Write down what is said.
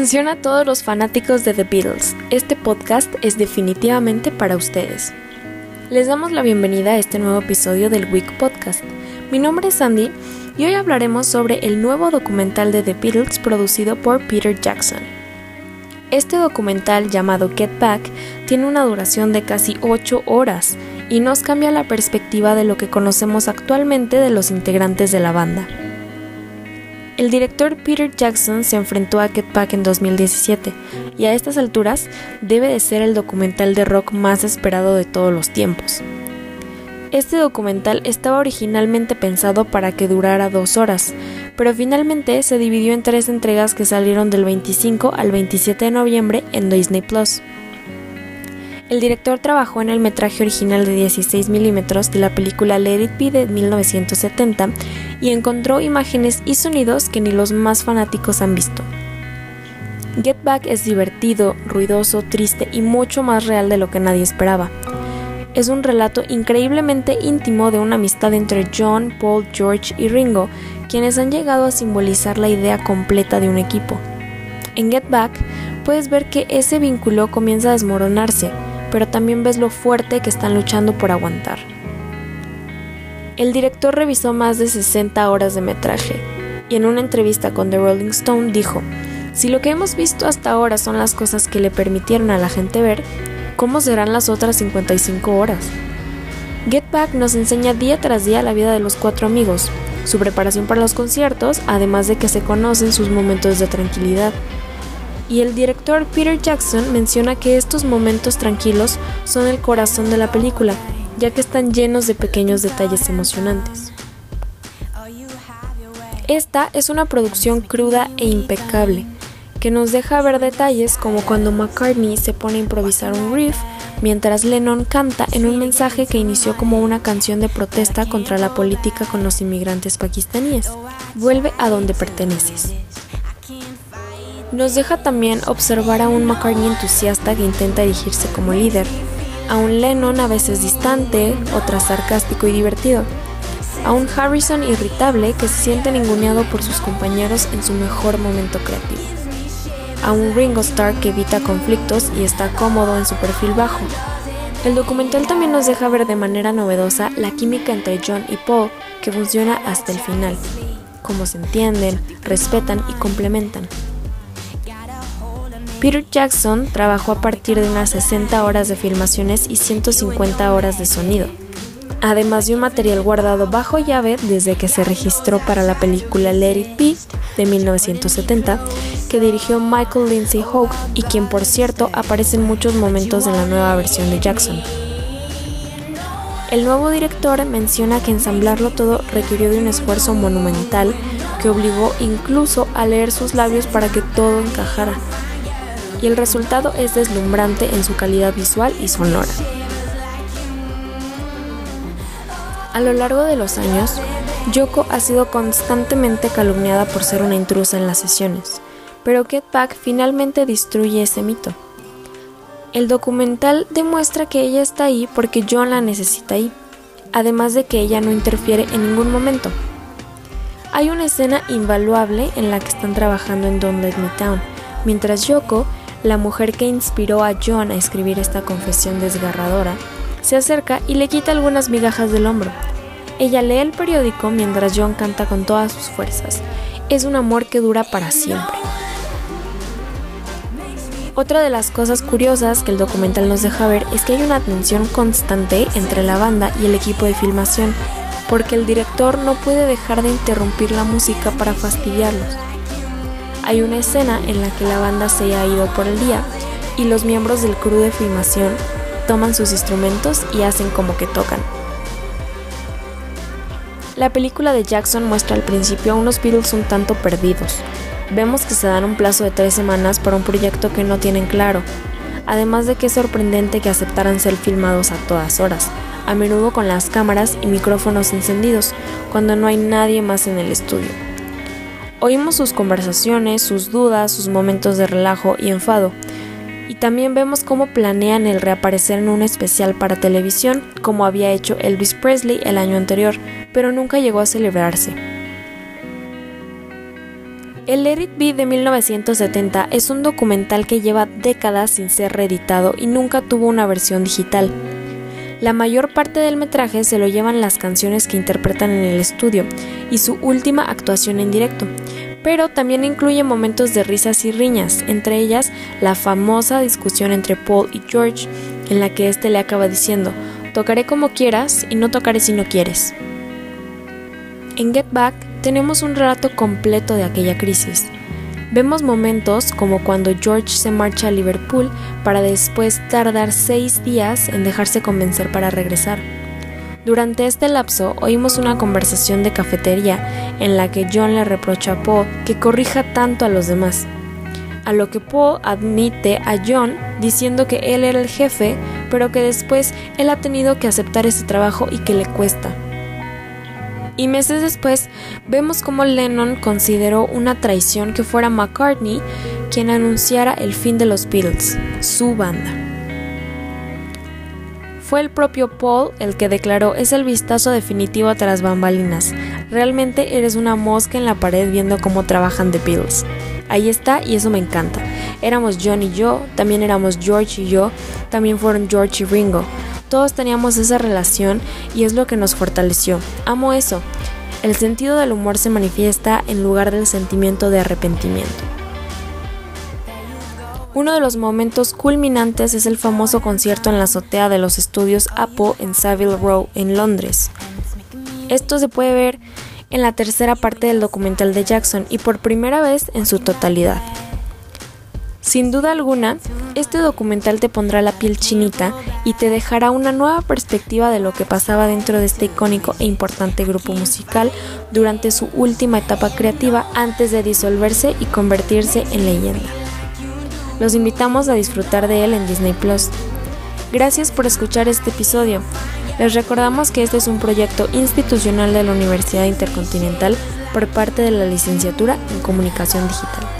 Atención a todos los fanáticos de The Beatles, este podcast es definitivamente para ustedes. Les damos la bienvenida a este nuevo episodio del Week Podcast. Mi nombre es Sandy y hoy hablaremos sobre el nuevo documental de The Beatles producido por Peter Jackson. Este documental llamado Get Back tiene una duración de casi 8 horas y nos cambia la perspectiva de lo que conocemos actualmente de los integrantes de la banda. El director Peter Jackson se enfrentó a Get Back en 2017 y a estas alturas debe de ser el documental de rock más esperado de todos los tiempos. Este documental estaba originalmente pensado para que durara dos horas, pero finalmente se dividió en tres entregas que salieron del 25 al 27 de noviembre en Disney Plus. El director trabajó en el metraje original de 16 milímetros de la película Let It Be de 1970 y encontró imágenes y sonidos que ni los más fanáticos han visto. Get Back es divertido, ruidoso, triste y mucho más real de lo que nadie esperaba. Es un relato increíblemente íntimo de una amistad entre John, Paul, George y Ringo, quienes han llegado a simbolizar la idea completa de un equipo. En Get Back puedes ver que ese vínculo comienza a desmoronarse, pero también ves lo fuerte que están luchando por aguantar. El director revisó más de 60 horas de metraje y en una entrevista con The Rolling Stone dijo, si lo que hemos visto hasta ahora son las cosas que le permitieron a la gente ver, ¿cómo serán las otras 55 horas? Get Back nos enseña día tras día la vida de los cuatro amigos, su preparación para los conciertos, además de que se conocen sus momentos de tranquilidad, y el director Peter Jackson menciona que estos momentos tranquilos son el corazón de la película, ya que están llenos de pequeños detalles emocionantes. Esta es una producción cruda e impecable, que nos deja ver detalles como cuando McCartney se pone a improvisar un riff, mientras Lennon canta en un mensaje que inició como una canción de protesta contra la política con los inmigrantes pakistaníes. Vuelve a donde perteneces. Nos deja también observar a un McCartney entusiasta que intenta erigirse como líder, a un Lennon a veces distante, otras sarcástico y divertido, a un Harrison irritable que se siente ninguneado por sus compañeros en su mejor momento creativo, a un Ringo Starr que evita conflictos y está cómodo en su perfil bajo. El documental también nos deja ver de manera novedosa la química entre John y Paul que funciona hasta el final, cómo se entienden, respetan y complementan. Peter Jackson trabajó a partir de unas 60 horas de filmaciones y 150 horas de sonido, además de un material guardado bajo llave desde que se registró para la película Let It Be de 1970, que dirigió Michael Lindsay Hogue y quien por cierto aparece en muchos momentos de la nueva versión de Jackson. El nuevo director menciona que ensamblarlo todo requirió de un esfuerzo monumental que obligó incluso a leer sus labios para que todo encajara y el resultado es deslumbrante en su calidad visual y sonora. A lo largo de los años, Yoko ha sido constantemente calumniada por ser una intrusa en las sesiones, pero Get Back finalmente destruye ese mito. El documental demuestra que ella está ahí porque John la necesita ahí, además de que ella no interfiere en ningún momento. Hay una escena invaluable en la que están trabajando en Don't Let Me Down, mientras Yoko la mujer que inspiró a John a escribir esta confesión desgarradora, se acerca y le quita algunas migajas del hombro. Ella lee el periódico mientras John canta con todas sus fuerzas. Es un amor que dura para siempre. Otra de las cosas curiosas que el documental nos deja ver es que hay una tensión constante entre la banda y el equipo de filmación, porque el director no puede dejar de interrumpir la música para fastidiarlos. Hay una escena en la que la banda se ha ido por el día y los miembros del crew de filmación toman sus instrumentos y hacen como que tocan. La película de Jackson muestra al principio a unos Beatles un tanto perdidos. Vemos que se dan un plazo de tres semanas para un proyecto que no tienen claro. además de que es sorprendente que aceptaran ser filmados a todas horas, a menudo con las cámaras y micrófonos encendidos, cuando no hay nadie más en el estudio. Oímos sus conversaciones, sus dudas, sus momentos de relajo y enfado, y también vemos cómo planean el reaparecer en un especial para televisión, como había hecho Elvis Presley el año anterior, pero nunca llegó a celebrarse. El Let It de 1970 es un documental que lleva décadas sin ser reeditado y nunca tuvo una versión digital. La mayor parte del metraje se lo llevan las canciones que interpretan en el estudio y su última actuación en directo, pero también incluye momentos de risas y riñas, entre ellas la famosa discusión entre Paul y George, en la que éste le acaba diciendo, tocaré como quieras y no tocaré si no quieres. En Get Back tenemos un relato completo de aquella crisis. Vemos momentos como cuando George se marcha a Liverpool para después tardar seis días en dejarse convencer para regresar. Durante este lapso oímos una conversación de cafetería en la que John le reprocha a Paul que corrija tanto a los demás, a lo que Paul admite a John diciendo que él era el jefe, pero que después él ha tenido que aceptar ese trabajo y que le cuesta. Y meses después vemos cómo Lennon consideró una traición que fuera McCartney quien anunciara el fin de los Beatles, su banda. Fue el propio Paul el que declaró es el vistazo definitivo tras bambalinas. Realmente eres una mosca en la pared viendo cómo trabajan The Beatles. Ahí está y eso me encanta. Éramos John y yo, también éramos George y yo, también fueron George y Ringo. Todos teníamos esa relación y es lo que nos fortaleció. Amo eso. El sentido del humor se manifiesta en lugar del sentimiento de arrepentimiento. Uno de los momentos culminantes es el famoso concierto en la azotea de los estudios Apple en Savile Row, en Londres. Esto se puede ver en la tercera parte del documental de Jackson y por primera vez en su totalidad. Sin duda alguna, este documental te pondrá la piel chinita y te dejará una nueva perspectiva de lo que pasaba dentro de este icónico e importante grupo musical durante su última etapa creativa antes de disolverse y convertirse en leyenda. Los invitamos a disfrutar de él en Disney Plus. Gracias por escuchar este episodio. Les recordamos que este es un proyecto institucional de la Universidad Intercontinental por parte de la Licenciatura en Comunicación Digital.